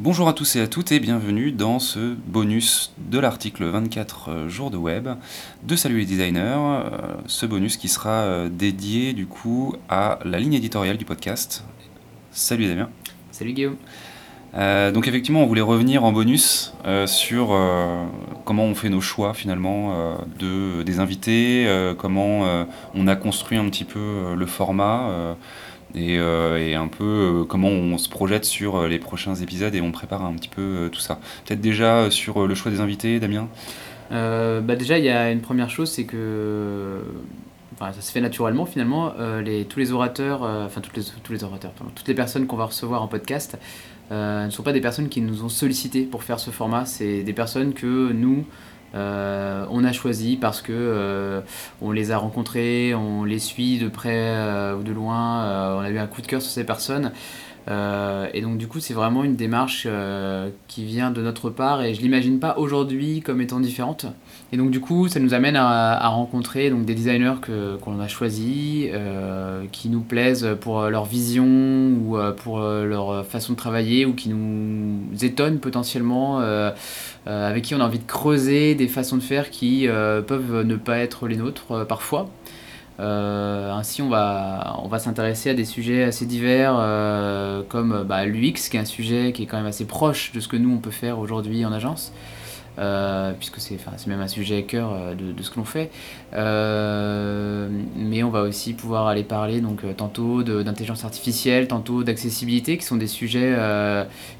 Bonjour à tous et à toutes et bienvenue dans ce bonus de l'article 24 euh, jours de web de Salut les designers. Euh, ce bonus qui sera euh, dédié du coup à la ligne éditoriale du podcast. Salut Damien. Salut Guillaume. donc effectivement, on voulait revenir en bonus sur comment on fait nos choix finalement de, des invités, comment on a construit un petit peu le format. Euh, et, un peu euh, comment on se projette sur euh, les prochains épisodes et on prépare un petit peu tout ça. Peut-être déjà sur le choix des invités, Damien? Bah Déjà, il y a une première chose, c'est que ça se fait naturellement finalement. les, tous les orateurs, enfin toutes les, tous les orateurs, toutes les personnes qu'on va recevoir en podcast ne sont pas des personnes qui nous ont sollicité pour faire ce format. C'est des personnes que nous, euh, on a choisi parce que euh, on les a rencontrés, on les suit de près euh, ou de loin, on a eu un coup de cœur sur ces personnes. Et donc du coup c'est vraiment une démarche qui vient de notre part et je l'imagine pas aujourd'hui comme étant différente. Et donc du coup, ça nous amène à, rencontrer donc, des designers qu'on a choisis, euh, qui nous plaisent pour leur vision ou euh, pour euh, leur façon de travailler ou qui nous étonnent potentiellement, avec qui on a envie de creuser des façons de faire qui peuvent ne pas être les nôtres parfois. Ainsi, on va, on va s'intéresser à des sujets assez divers, comme bah, l'UX, qui est un sujet qui est quand même assez proche de ce que nous, on peut faire aujourd'hui en agence. Euh, puisque c'est même un sujet à cœur euh, de, ce que l'on fait. Euh, mais on va aussi pouvoir aller parler donc, tantôt d'intelligence artificielle, tantôt d'accessibilité, qui sont des sujets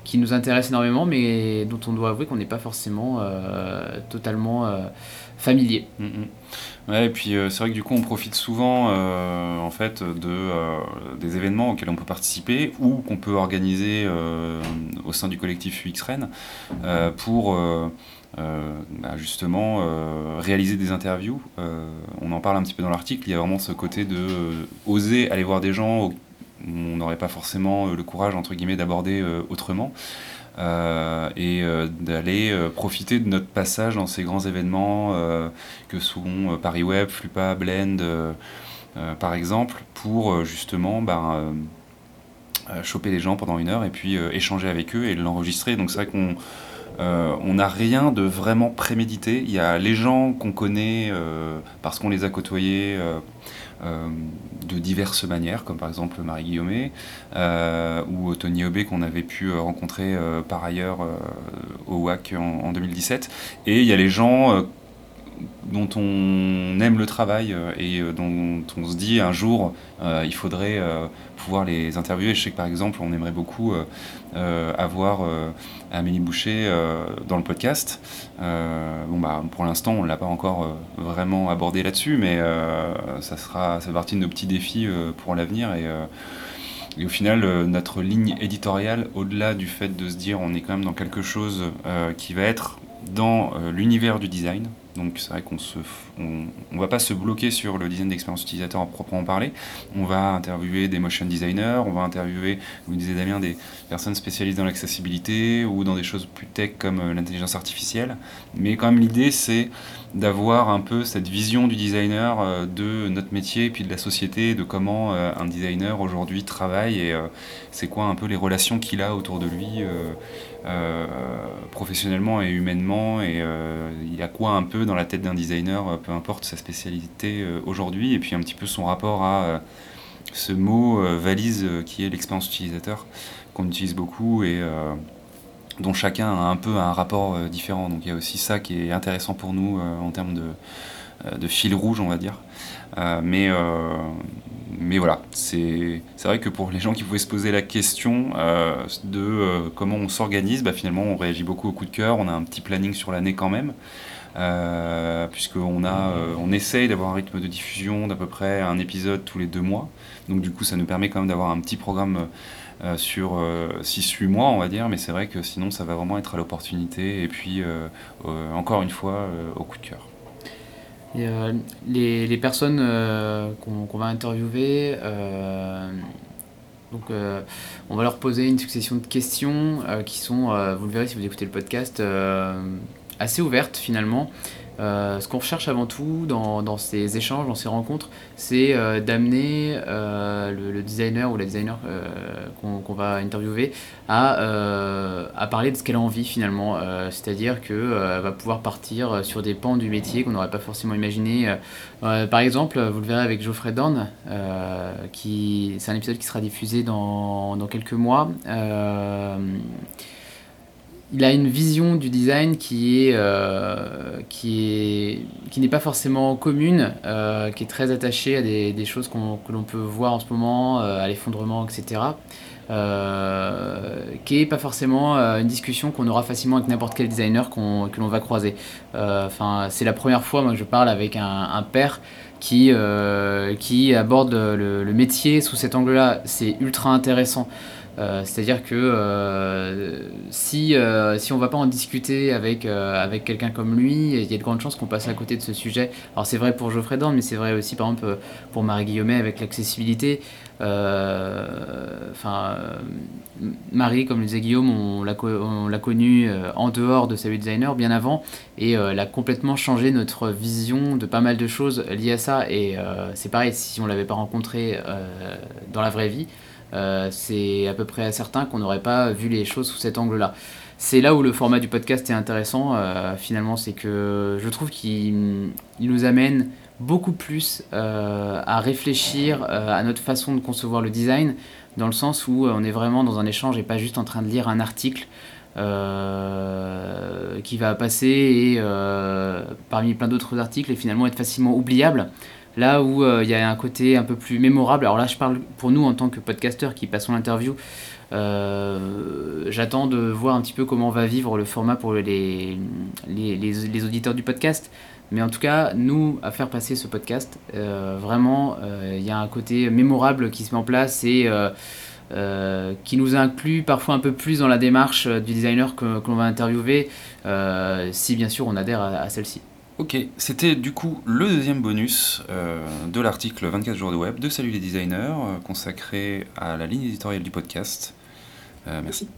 qui nous intéressent énormément, mais dont on doit avouer qu'on n'est pas forcément totalement familier. Mm, mm. Et puis c'est vrai que du coup on profite souvent en fait de, des événements auxquels on peut participer ou qu'on peut organiser au sein du collectif UX pour bah, justement euh, réaliser des interviews. Euh, on en parle un petit peu dans l'article, il y a vraiment ce côté de oser aller voir des gens où on n'aurait pas forcément le courage entre d'aborder autrement. et d'aller profiter de notre passage dans ces grands événements que sont Paris Web, Flupa, Blend, par exemple, pour justement ben, choper les gens pendant une heure et puis échanger avec eux et l'enregistrer. Donc c'est vrai qu'on euh, on n'a rien de vraiment prémédité. Il y a les gens qu'on connaît euh, parce qu'on les a côtoyés euh, de diverses manières, comme par exemple Marie Guillaumet ou Tony Aubé qu'on avait pu rencontrer par ailleurs au WAC en, 2017. Et il y a les gens dont on aime le travail euh, et euh, dont on se dit un jour euh, il faudrait pouvoir les interviewer. Je sais que par exemple on aimerait beaucoup avoir Amélie Boucher dans le podcast. bon bah pour l'instant on ne l'a pas encore vraiment abordé là-dessus, mais ça sera ça partie de nos petits défis pour l'avenir et au final, notre ligne éditoriale, au-delà du fait de se dire on est quand même dans quelque chose qui va être dans l'univers du design, donc c'est vrai qu'on on, va pas se bloquer sur le design d'expérience utilisateur en proprement parler. On va interviewer des motion designers, on va interviewer, vous disiez Damien, des personnes spécialisées dans l'accessibilité ou dans des choses plus tech comme euh, l'intelligence artificielle. Mais quand même l'idée c'est d'avoir un peu cette vision du designer euh, de notre métier et puis de la société, de comment euh, un designer aujourd'hui travaille et c'est quoi un peu les relations qu'il a autour de lui professionnellement et humainement et il a quoi un peu dans la tête d'un designer, euh, peu importe sa spécialité euh, aujourd'hui, et puis un petit peu son rapport à euh, ce mot valise qui est l'expérience utilisateur, qu'on utilise beaucoup et dont chacun a un peu un rapport différent. Donc il y a aussi ça qui est intéressant pour nous en termes de, de, fil rouge, on va dire. mais, mais voilà, c'est vrai que pour les gens qui pouvaient se poser la question de comment on s'organise, bah, finalement on réagit beaucoup au coup de cœur, on a un petit planning sur l'année quand même. Euh, puisqu'on euh, on essaye d'avoir un rythme de diffusion d'à peu près un épisode tous les deux mois. Donc du coup, ça nous permet quand même d'avoir un petit programme euh, sur 6-8 mois, on va dire, mais c'est vrai que sinon, ça va vraiment être à l'opportunité et puis, encore une fois, au coup de cœur. les, les, personnes qu'on va interviewer, donc, on va leur poser une succession de questions qui sont, vous le verrez si vous écoutez le podcast, assez ouverte finalement. Euh, ce qu'on recherche avant tout dans, ces échanges, dans ces rencontres, c'est euh, d'amener euh, le, designer ou la designer qu'on va interviewer à, parler de ce qu'elle a envie finalement. C'est-à-dire qu'elle va pouvoir partir sur des pans du métier qu'on n'aurait pas forcément imaginé. par exemple, vous le verrez avec Geoffrey Dorn, c'est un épisode qui sera diffusé dans quelques mois il a une vision du design qui est euh, qui est qui n'est pas forcément commune, euh, qui est très attachée à des, choses que l'on peut voir en ce moment, euh, à l'effondrement, etc. qui est pas forcément une discussion qu'on aura facilement avec n'importe quel designer que l'on va croiser. Enfin, c'est la première fois moi que je parle avec un, père qui qui aborde le métier sous cet angle-là. C'est ultra intéressant. Euh, c'est-à-dire que euh, si, euh, si on ne va pas en discuter avec, avec quelqu'un comme lui, il y a de grandes chances qu'on passe à côté de ce sujet. Alors c'est vrai pour Geoffrey Dorn, mais c'est vrai aussi par exemple pour Marie Guillaumet avec l'accessibilité. Enfin, Marie, comme le disait Guillaume, on l'a, l'a connue en dehors de sa designer bien avant et elle a complètement changé notre vision de pas mal de choses liées à ça. Et c'est pareil, si on l'avait pas rencontré dans la vraie vie, euh, c'est à peu près certain qu'on n'aurait pas vu les choses sous cet angle-là. C'est là où le format du podcast est intéressant, euh, finalement, c'est que je trouve qu'il nous amène beaucoup plus euh, à réfléchir à notre façon de concevoir le design, dans le sens où on est vraiment dans un échange et pas juste en train de lire un article qui va passer parmi plein d'autres articles et finalement être facilement oubliable. Là où euh, il y a un côté un peu plus mémorable, alors là je parle pour nous en tant que podcasteurs qui passons l'interview, euh, j'attends de voir un petit peu comment va vivre le format pour les, les, auditeurs du podcast. Mais en tout cas, nous, à faire passer ce podcast, euh, vraiment, il y a un côté mémorable qui se met en place et qui nous inclut parfois un peu plus dans la démarche du designer que, l'on va interviewer, si bien sûr on adhère à celle-ci. Ok, c'était du coup le deuxième bonus euh, de l'article 24 jours de web de Salut les designers, euh, consacré à la ligne éditoriale du podcast. Euh, merci.